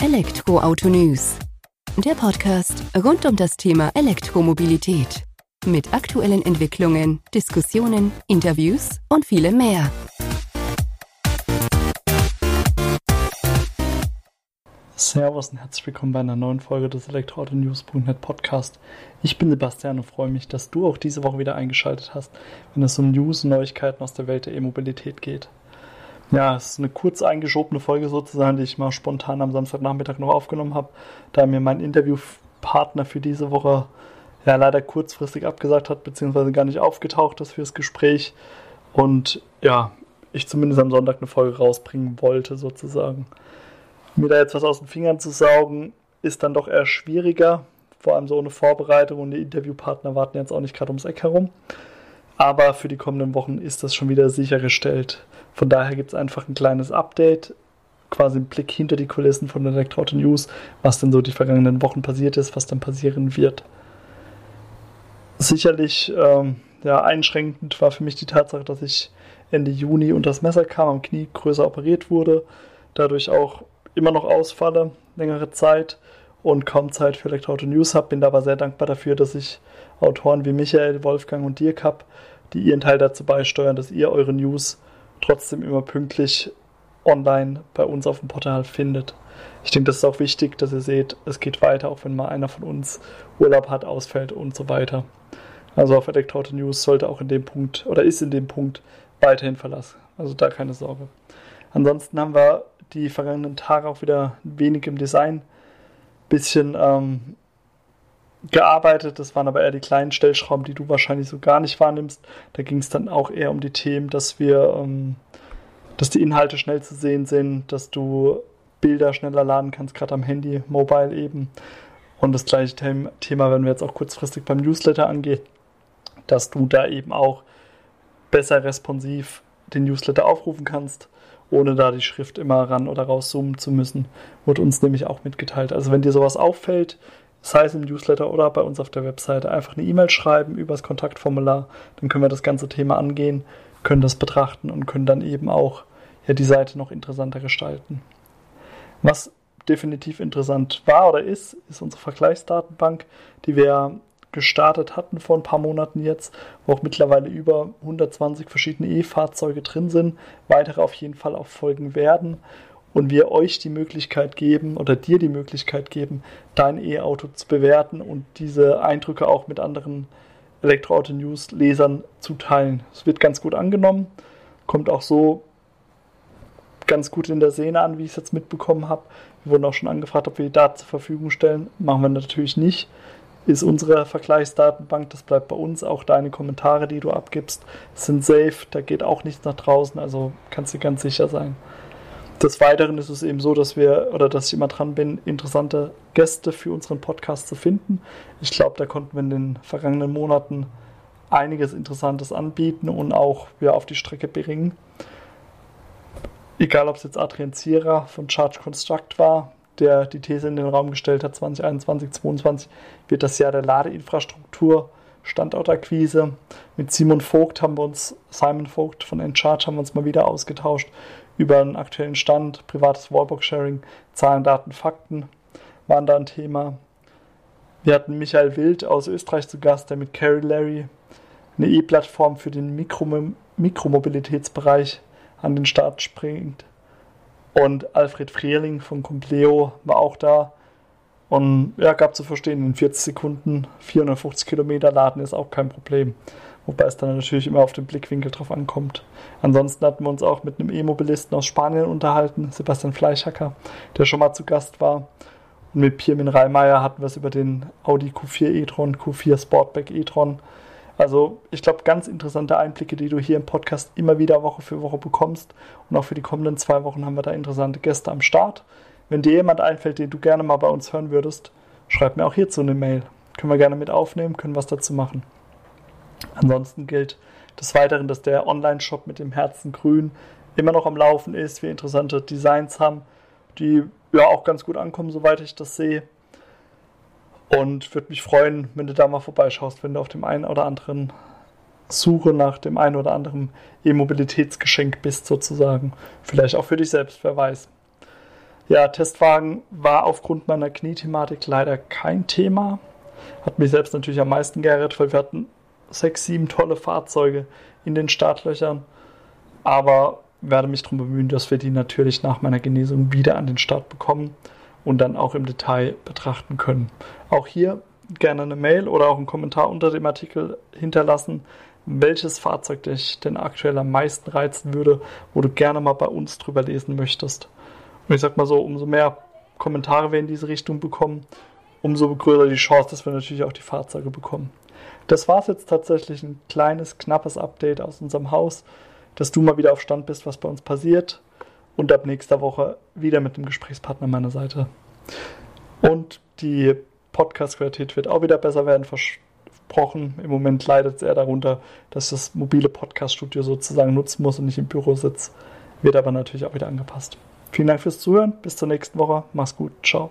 Elektroauto News. Der Podcast rund um das Thema Elektromobilität. Mit aktuellen Entwicklungen, Diskussionen, Interviews und vielem mehr. Servus und herzlich willkommen bei einer neuen Folge des Elektroauto-News.net Podcast. Ich bin Sebastian und freue mich, dass du auch diese Woche wieder eingeschaltet hast, wenn es um News und Neuigkeiten aus der Welt der E-Mobilität geht. Ja, es ist eine kurz eingeschobene Folge sozusagen, die ich mal spontan am Samstagnachmittag noch aufgenommen habe, da mir mein Interviewpartner für diese Woche ja leider kurzfristig abgesagt hat, beziehungsweise gar nicht aufgetaucht ist fürs Gespräch und ja, ich zumindest am Sonntag eine Folge rausbringen wollte sozusagen mir da jetzt was aus den Fingern zu saugen, ist dann doch eher schwieriger. Vor allem so ohne Vorbereitung und die Interviewpartner warten jetzt auch nicht gerade ums Eck herum. Aber für die kommenden Wochen ist das schon wieder sichergestellt. Von daher gibt es einfach ein kleines Update, quasi ein Blick hinter die Kulissen von Elektroauto News, was denn so die vergangenen Wochen passiert ist, was dann passieren wird. Sicherlich ähm, ja, einschränkend war für mich die Tatsache, dass ich Ende Juni unter das Messer kam, am Knie größer operiert wurde, dadurch auch immer noch ausfalle, längere Zeit und kaum Zeit für Elektroauto News habe. Bin aber sehr dankbar dafür, dass ich Autoren wie Michael, Wolfgang und Dirk habe, die ihren Teil dazu beisteuern, dass ihr eure News trotzdem immer pünktlich online bei uns auf dem Portal findet. Ich denke, das ist auch wichtig, dass ihr seht, es geht weiter, auch wenn mal einer von uns Urlaub hat, ausfällt und so weiter. Also auf Elektroauto News sollte auch in dem Punkt oder ist in dem Punkt weiterhin Verlass. Also da keine Sorge. Ansonsten haben wir die vergangenen Tage auch wieder wenig im Design bisschen ähm, gearbeitet. Das waren aber eher die kleinen Stellschrauben, die du wahrscheinlich so gar nicht wahrnimmst. Da ging es dann auch eher um die Themen, dass wir, ähm, dass die Inhalte schnell zu sehen sind, dass du Bilder schneller laden kannst, gerade am Handy, Mobile eben. Und das gleiche Thema, wenn wir jetzt auch kurzfristig beim Newsletter angehen, dass du da eben auch besser responsiv den Newsletter aufrufen kannst ohne da die Schrift immer ran oder rauszoomen zu müssen, wurde uns nämlich auch mitgeteilt. Also wenn dir sowas auffällt, sei es im Newsletter oder bei uns auf der Webseite, einfach eine E-Mail schreiben über das Kontaktformular, dann können wir das ganze Thema angehen, können das betrachten und können dann eben auch ja, die Seite noch interessanter gestalten. Was definitiv interessant war oder ist, ist unsere Vergleichsdatenbank, die wir gestartet hatten vor ein paar Monaten jetzt, wo auch mittlerweile über 120 verschiedene E-Fahrzeuge drin sind, weitere auf jeden Fall auch folgen werden und wir euch die Möglichkeit geben oder dir die Möglichkeit geben, dein E-Auto zu bewerten und diese Eindrücke auch mit anderen Elektroauto-News-Lesern zu teilen. Es wird ganz gut angenommen, kommt auch so ganz gut in der Szene an, wie ich es jetzt mitbekommen habe. Wir wurden auch schon angefragt, ob wir die Daten zur Verfügung stellen. Machen wir natürlich nicht ist unsere Vergleichsdatenbank, das bleibt bei uns. Auch deine Kommentare, die du abgibst, sind safe, da geht auch nichts nach draußen, also kannst du ganz sicher sein. Des Weiteren ist es eben so, dass wir oder dass ich immer dran bin, interessante Gäste für unseren Podcast zu finden. Ich glaube, da konnten wir in den vergangenen Monaten einiges Interessantes anbieten und auch ja, auf die Strecke bringen. Egal, ob es jetzt Adrian Zierer von Charge Construct war, der die These in den Raum gestellt hat, 2021, 2022 wird das Jahr der Ladeinfrastruktur, Standortakquise. Mit Simon Vogt haben wir uns, Simon Vogt von Encharge haben wir uns mal wieder ausgetauscht über einen aktuellen Stand, privates Wallbox-Sharing, Zahlen, Daten, Fakten waren da ein Thema. Wir hatten Michael Wild aus Österreich zu Gast, der mit Carrie Larry eine E-Plattform für den Mikro Mikromobilitätsbereich an den Start springt. Und Alfred Frierling von Compleo war auch da. Und ja, gab zu verstehen, in 40 Sekunden 450 Kilometer laden ist auch kein Problem. Wobei es dann natürlich immer auf den Blickwinkel drauf ankommt. Ansonsten hatten wir uns auch mit einem E-Mobilisten aus Spanien unterhalten, Sebastian Fleischhacker, der schon mal zu Gast war. Und mit Pirmin Reimeyer hatten wir es über den Audi Q4 e-tron, Q4 Sportback e-tron also ich glaube, ganz interessante Einblicke, die du hier im Podcast immer wieder Woche für Woche bekommst. Und auch für die kommenden zwei Wochen haben wir da interessante Gäste am Start. Wenn dir jemand einfällt, den du gerne mal bei uns hören würdest, schreib mir auch hierzu eine Mail. Können wir gerne mit aufnehmen, können was dazu machen. Ansonsten gilt des Weiteren, dass der Online-Shop mit dem Herzen grün immer noch am Laufen ist, wir interessante Designs haben, die ja auch ganz gut ankommen, soweit ich das sehe. Und würde mich freuen, wenn du da mal vorbeischaust, wenn du auf dem einen oder anderen Suche nach dem einen oder anderen E-Mobilitätsgeschenk bist, sozusagen. Vielleicht auch für dich selbst, wer weiß. Ja, Testwagen war aufgrund meiner Kniethematik leider kein Thema. Hat mich selbst natürlich am meisten geärgert, weil wir hatten sechs, sieben tolle Fahrzeuge in den Startlöchern. Aber werde mich darum bemühen, dass wir die natürlich nach meiner Genesung wieder an den Start bekommen und dann auch im Detail betrachten können. Auch hier gerne eine Mail oder auch einen Kommentar unter dem Artikel hinterlassen, welches Fahrzeug dich denn aktuell am meisten reizen würde, wo du gerne mal bei uns drüber lesen möchtest. Und ich sag mal so, umso mehr Kommentare wir in diese Richtung bekommen, umso größer die Chance, dass wir natürlich auch die Fahrzeuge bekommen. Das war es jetzt tatsächlich ein kleines, knappes Update aus unserem Haus, dass du mal wieder auf Stand bist, was bei uns passiert. Und ab nächster Woche wieder mit einem Gesprächspartner an meiner Seite. Und die Podcast-Qualität wird auch wieder besser werden, versprochen. Im Moment leidet es eher darunter, dass ich das mobile Podcast-Studio sozusagen nutzen muss und nicht im Büro sitze. Wird aber natürlich auch wieder angepasst. Vielen Dank fürs Zuhören. Bis zur nächsten Woche. Mach's gut. Ciao.